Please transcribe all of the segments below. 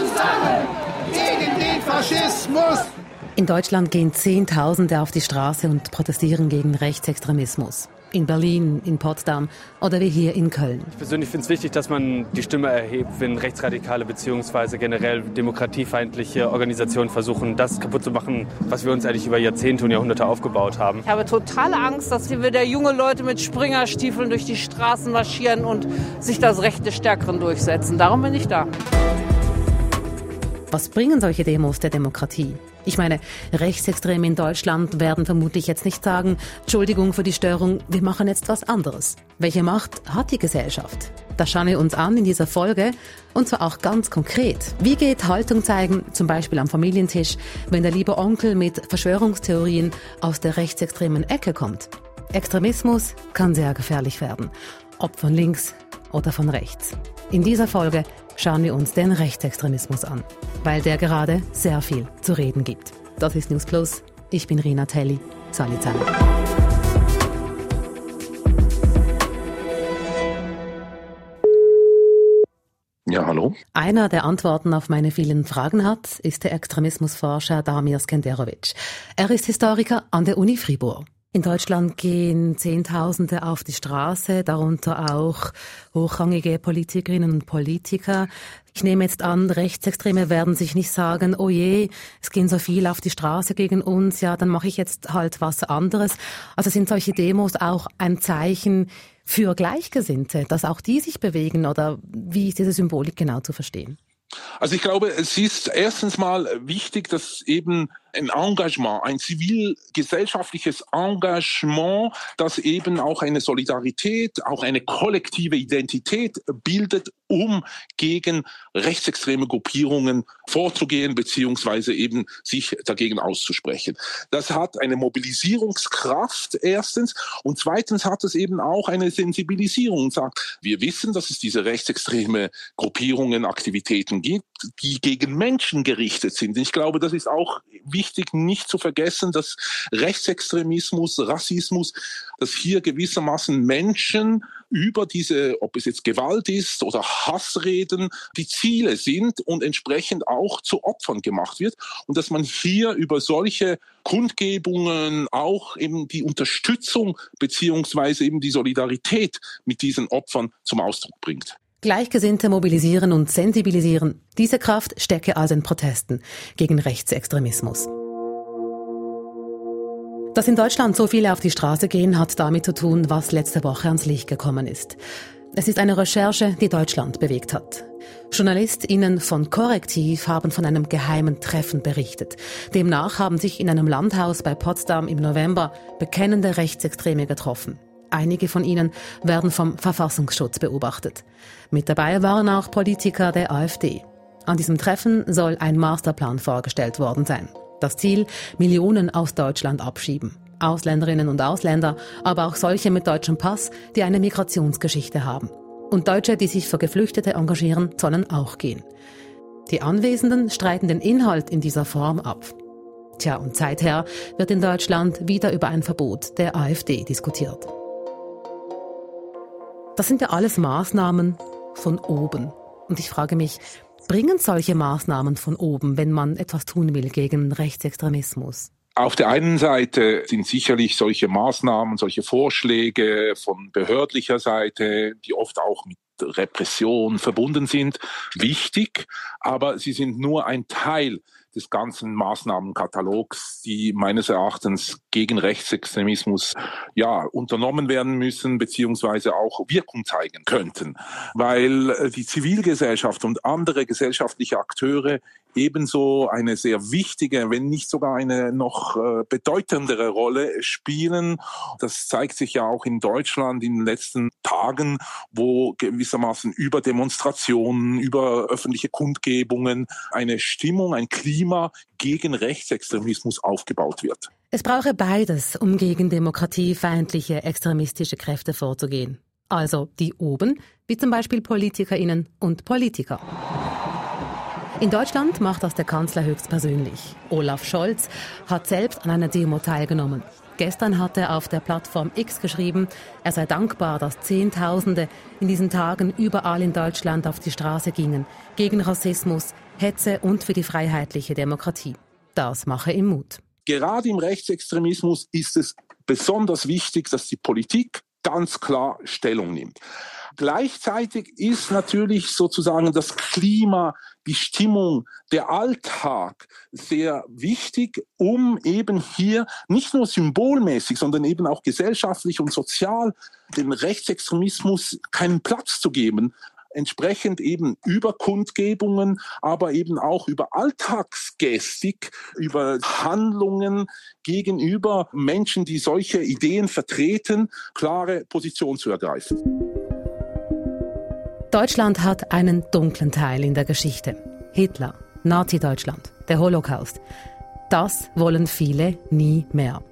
zusammen gegen den Faschismus! In Deutschland gehen Zehntausende auf die Straße und protestieren gegen Rechtsextremismus in Berlin, in Potsdam oder wie hier in Köln. Ich persönlich finde es wichtig, dass man die Stimme erhebt, wenn rechtsradikale bzw. generell demokratiefeindliche Organisationen versuchen, das kaputt zu machen, was wir uns eigentlich über Jahrzehnte und Jahrhunderte aufgebaut haben. Ich habe totale Angst, dass hier wieder junge Leute mit Springerstiefeln durch die Straßen marschieren und sich das Recht des Stärkeren durchsetzen. Darum bin ich da. Was bringen solche Demos der Demokratie? Ich meine, Rechtsextreme in Deutschland werden vermutlich jetzt nicht sagen, Entschuldigung für die Störung, wir machen jetzt was anderes. Welche Macht hat die Gesellschaft? Das schauen wir uns an in dieser Folge und zwar auch ganz konkret. Wie geht Haltung zeigen, zum Beispiel am Familientisch, wenn der liebe Onkel mit Verschwörungstheorien aus der rechtsextremen Ecke kommt? Extremismus kann sehr gefährlich werden, ob von links oder von rechts. In dieser Folge schauen wir uns den Rechtsextremismus an, weil der gerade sehr viel zu reden gibt. Das ist News Plus. Ich bin Rina Telli. Salut zusammen. Ja, hallo. Einer, der Antworten auf meine vielen Fragen hat, ist der Extremismusforscher Damir Skenderovic. Er ist Historiker an der Uni Fribourg. In Deutschland gehen Zehntausende auf die Straße, darunter auch hochrangige Politikerinnen und Politiker. Ich nehme jetzt an, Rechtsextreme werden sich nicht sagen, oh je, es gehen so viele auf die Straße gegen uns, ja, dann mache ich jetzt halt was anderes. Also sind solche Demos auch ein Zeichen für Gleichgesinnte, dass auch die sich bewegen oder wie ist diese Symbolik genau zu verstehen? Also ich glaube, es ist erstens mal wichtig, dass eben ein Engagement, ein zivilgesellschaftliches Engagement, das eben auch eine Solidarität, auch eine kollektive Identität bildet, um gegen rechtsextreme Gruppierungen vorzugehen, beziehungsweise eben sich dagegen auszusprechen. Das hat eine Mobilisierungskraft erstens und zweitens hat es eben auch eine Sensibilisierung und sagt, wir wissen, dass es diese rechtsextreme Gruppierungen, Aktivitäten gibt, die gegen Menschen gerichtet sind. Ich glaube, das ist auch wichtig, nicht zu vergessen, dass Rechtsextremismus, Rassismus, dass hier gewissermaßen Menschen über diese, ob es jetzt Gewalt ist oder Hassreden, die Ziele sind und entsprechend auch zu Opfern gemacht wird. Und dass man hier über solche Kundgebungen auch eben die Unterstützung beziehungsweise eben die Solidarität mit diesen Opfern zum Ausdruck bringt. Gleichgesinnte mobilisieren und sensibilisieren. Diese Kraft stecke also in Protesten gegen Rechtsextremismus. Dass in Deutschland so viele auf die Straße gehen, hat damit zu tun, was letzte Woche ans Licht gekommen ist. Es ist eine Recherche, die Deutschland bewegt hat. JournalistInnen von Korrektiv haben von einem geheimen Treffen berichtet. Demnach haben sich in einem Landhaus bei Potsdam im November bekennende Rechtsextreme getroffen. Einige von ihnen werden vom Verfassungsschutz beobachtet. Mit dabei waren auch Politiker der AfD. An diesem Treffen soll ein Masterplan vorgestellt worden sein. Das Ziel, Millionen aus Deutschland abschieben. Ausländerinnen und Ausländer, aber auch solche mit deutschem Pass, die eine Migrationsgeschichte haben. Und Deutsche, die sich für Geflüchtete engagieren, sollen auch gehen. Die Anwesenden streiten den Inhalt in dieser Form ab. Tja, und seither wird in Deutschland wieder über ein Verbot der AfD diskutiert. Das sind ja alles Maßnahmen von oben. Und ich frage mich, bringen solche Maßnahmen von oben, wenn man etwas tun will gegen Rechtsextremismus? Auf der einen Seite sind sicherlich solche Maßnahmen, solche Vorschläge von behördlicher Seite, die oft auch mit Repression verbunden sind, wichtig, aber sie sind nur ein Teil des ganzen Maßnahmenkatalogs, die meines Erachtens gegen Rechtsextremismus ja unternommen werden müssen beziehungsweise auch Wirkung zeigen könnten, weil äh, die Zivilgesellschaft und andere gesellschaftliche Akteure ebenso eine sehr wichtige, wenn nicht sogar eine noch äh, bedeutendere Rolle spielen. Das zeigt sich ja auch in Deutschland in den letzten Tagen, wo gewissermaßen über Demonstrationen, über öffentliche Kundgebungen eine Stimmung, ein Klima gegen Rechtsextremismus aufgebaut wird. Es brauche beides, um gegen demokratiefeindliche extremistische Kräfte vorzugehen. Also die oben, wie zum Beispiel Politikerinnen und Politiker. In Deutschland macht das der Kanzler höchstpersönlich. Olaf Scholz hat selbst an einer Demo teilgenommen. Gestern hat er auf der Plattform X geschrieben, er sei dankbar, dass Zehntausende in diesen Tagen überall in Deutschland auf die Straße gingen, gegen Rassismus, Hetze und für die freiheitliche Demokratie. Das mache ihm Mut. Gerade im Rechtsextremismus ist es besonders wichtig, dass die Politik ganz klar Stellung nimmt. Gleichzeitig ist natürlich sozusagen das Klima, die Stimmung, der Alltag sehr wichtig, um eben hier nicht nur symbolmäßig, sondern eben auch gesellschaftlich und sozial den Rechtsextremismus keinen Platz zu geben entsprechend eben über Kundgebungen, aber eben auch über Alltagsgestik, über Handlungen gegenüber Menschen, die solche Ideen vertreten, klare Position zu ergreifen. Deutschland hat einen dunklen Teil in der Geschichte. Hitler, Nazi-Deutschland, der Holocaust. Das wollen viele nie mehr.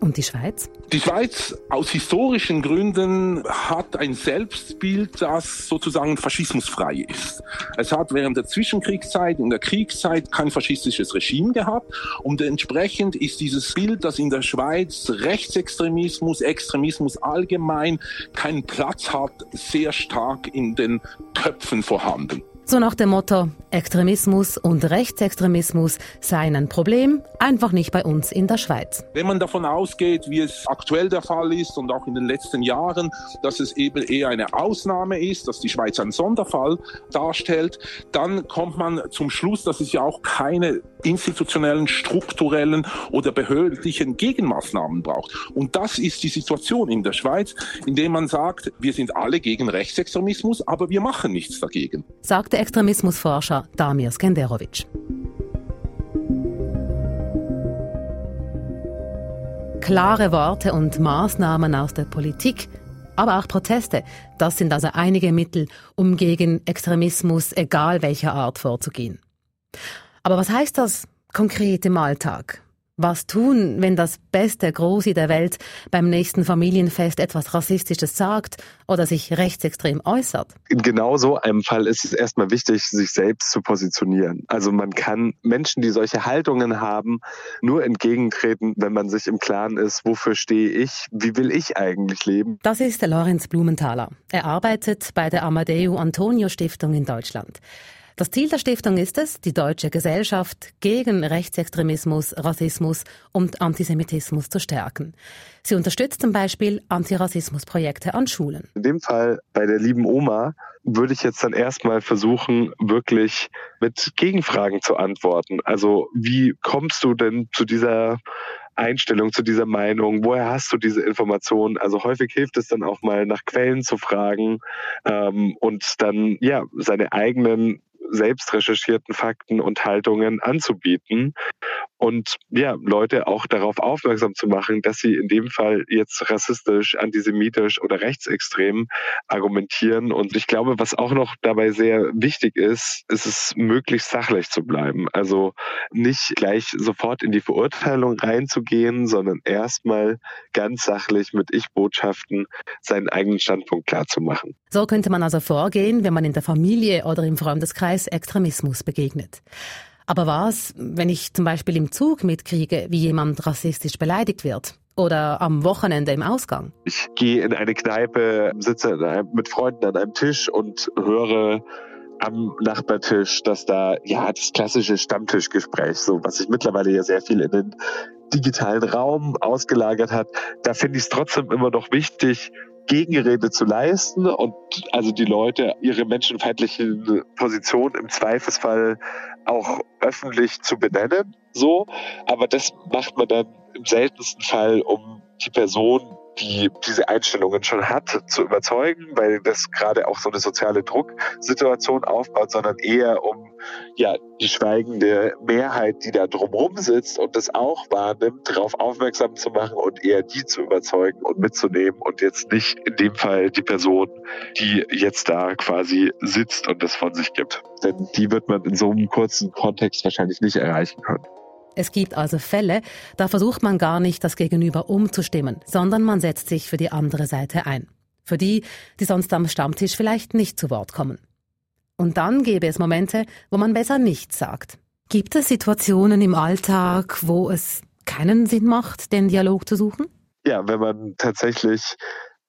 Und die Schweiz? Die Schweiz aus historischen Gründen hat ein Selbstbild, das sozusagen faschismusfrei ist. Es hat während der Zwischenkriegszeit und der Kriegszeit kein faschistisches Regime gehabt und entsprechend ist dieses Bild, dass in der Schweiz Rechtsextremismus, Extremismus allgemein keinen Platz hat, sehr stark in den Köpfen vorhanden. So nach dem Motto, Extremismus und Rechtsextremismus seien ein Problem, einfach nicht bei uns in der Schweiz. Wenn man davon ausgeht, wie es aktuell der Fall ist und auch in den letzten Jahren, dass es eben eher eine Ausnahme ist, dass die Schweiz einen Sonderfall darstellt, dann kommt man zum Schluss, dass es ja auch keine institutionellen, strukturellen oder behördlichen Gegenmaßnahmen braucht. Und das ist die Situation in der Schweiz, indem man sagt, wir sind alle gegen Rechtsextremismus, aber wir machen nichts dagegen. Sagt der Extremismusforscher Damir Skenderovic. Klare Worte und Maßnahmen aus der Politik, aber auch Proteste, das sind also einige Mittel, um gegen Extremismus egal welcher Art vorzugehen. Aber was heißt das konkret im Alltag? Was tun, wenn das beste Großi der Welt beim nächsten Familienfest etwas Rassistisches sagt oder sich rechtsextrem äußert? In genau so einem Fall ist es erstmal wichtig, sich selbst zu positionieren. Also man kann Menschen, die solche Haltungen haben, nur entgegentreten, wenn man sich im Klaren ist, wofür stehe ich, wie will ich eigentlich leben. Das ist der Lorenz Blumenthaler. Er arbeitet bei der Amadeo Antonio Stiftung in Deutschland. Das Ziel der Stiftung ist es, die deutsche Gesellschaft gegen Rechtsextremismus, Rassismus und Antisemitismus zu stärken. Sie unterstützt zum Beispiel Antirassismusprojekte an Schulen. In dem Fall bei der lieben Oma würde ich jetzt dann erstmal versuchen, wirklich mit Gegenfragen zu antworten. Also wie kommst du denn zu dieser Einstellung zu dieser Meinung? Woher hast du diese Informationen? Also häufig hilft es dann auch mal nach Quellen zu fragen ähm, und dann ja seine eigenen selbst recherchierten Fakten und Haltungen anzubieten und ja, Leute auch darauf aufmerksam zu machen, dass sie in dem Fall jetzt rassistisch, antisemitisch oder rechtsextrem argumentieren. Und ich glaube, was auch noch dabei sehr wichtig ist, ist es möglichst sachlich zu bleiben. Also nicht gleich sofort in die Verurteilung reinzugehen, sondern erstmal ganz sachlich mit Ich-Botschaften seinen eigenen Standpunkt klarzumachen. So könnte man also vorgehen, wenn man in der Familie oder im Freundeskreis Extremismus begegnet. Aber was, wenn ich zum Beispiel im Zug mitkriege, wie jemand rassistisch beleidigt wird? Oder am Wochenende im Ausgang? Ich gehe in eine Kneipe, sitze mit Freunden an einem Tisch und höre am Nachbartisch, dass da ja das klassische Stammtischgespräch, so was sich mittlerweile ja sehr viel in den digitalen Raum ausgelagert hat, da finde ich es trotzdem immer noch wichtig, Gegenrede zu leisten und also die Leute ihre menschenfeindlichen Positionen im Zweifelsfall auch öffentlich zu benennen, so. Aber das macht man dann im seltensten Fall, um die Person die diese Einstellungen schon hat, zu überzeugen, weil das gerade auch so eine soziale Drucksituation aufbaut, sondern eher um ja die schweigende Mehrheit, die da drumherum sitzt und das auch wahrnimmt, darauf aufmerksam zu machen und eher die zu überzeugen und mitzunehmen und jetzt nicht in dem Fall die Person, die jetzt da quasi sitzt und das von sich gibt. Denn die wird man in so einem kurzen Kontext wahrscheinlich nicht erreichen können. Es gibt also Fälle, da versucht man gar nicht, das Gegenüber umzustimmen, sondern man setzt sich für die andere Seite ein. Für die, die sonst am Stammtisch vielleicht nicht zu Wort kommen. Und dann gäbe es Momente, wo man besser nichts sagt. Gibt es Situationen im Alltag, wo es keinen Sinn macht, den Dialog zu suchen? Ja, wenn man tatsächlich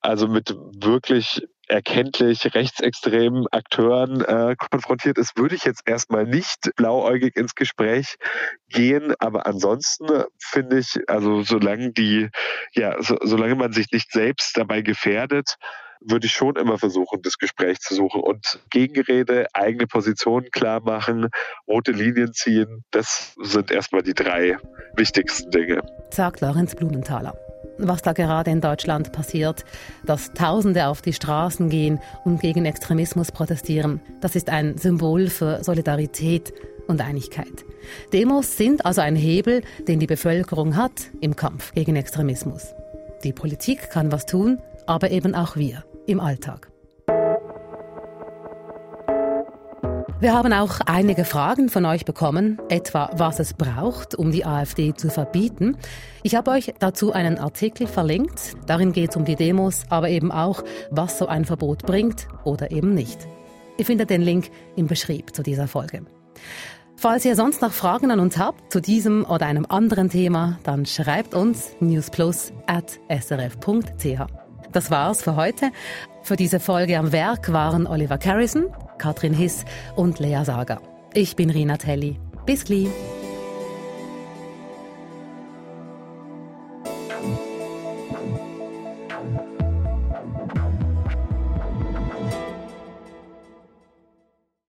also mit wirklich erkenntlich rechtsextremen Akteuren äh, konfrontiert ist, würde ich jetzt erstmal nicht blauäugig ins Gespräch gehen. Aber ansonsten finde ich, also solange die, ja, so, solange man sich nicht selbst dabei gefährdet, würde ich schon immer versuchen, das Gespräch zu suchen und Gegenrede, eigene Positionen klar machen, rote Linien ziehen. Das sind erstmal die drei wichtigsten Dinge. Sagt Lorenz Blumenthaler was da gerade in Deutschland passiert, dass Tausende auf die Straßen gehen und gegen Extremismus protestieren. Das ist ein Symbol für Solidarität und Einigkeit. Demos sind also ein Hebel, den die Bevölkerung hat im Kampf gegen Extremismus. Die Politik kann was tun, aber eben auch wir im Alltag. Wir haben auch einige Fragen von euch bekommen, etwa was es braucht, um die AfD zu verbieten. Ich habe euch dazu einen Artikel verlinkt. Darin geht es um die Demos, aber eben auch, was so ein Verbot bringt oder eben nicht. Ihr findet den Link im Beschrieb zu dieser Folge. Falls ihr sonst noch Fragen an uns habt zu diesem oder einem anderen Thema, dann schreibt uns newsplus.srf.ch. Das war's für heute. Für diese Folge am Werk waren Oliver Carrison, Katrin Hiss und Lea Sager. Ich bin Rina Telli. Bis gleich.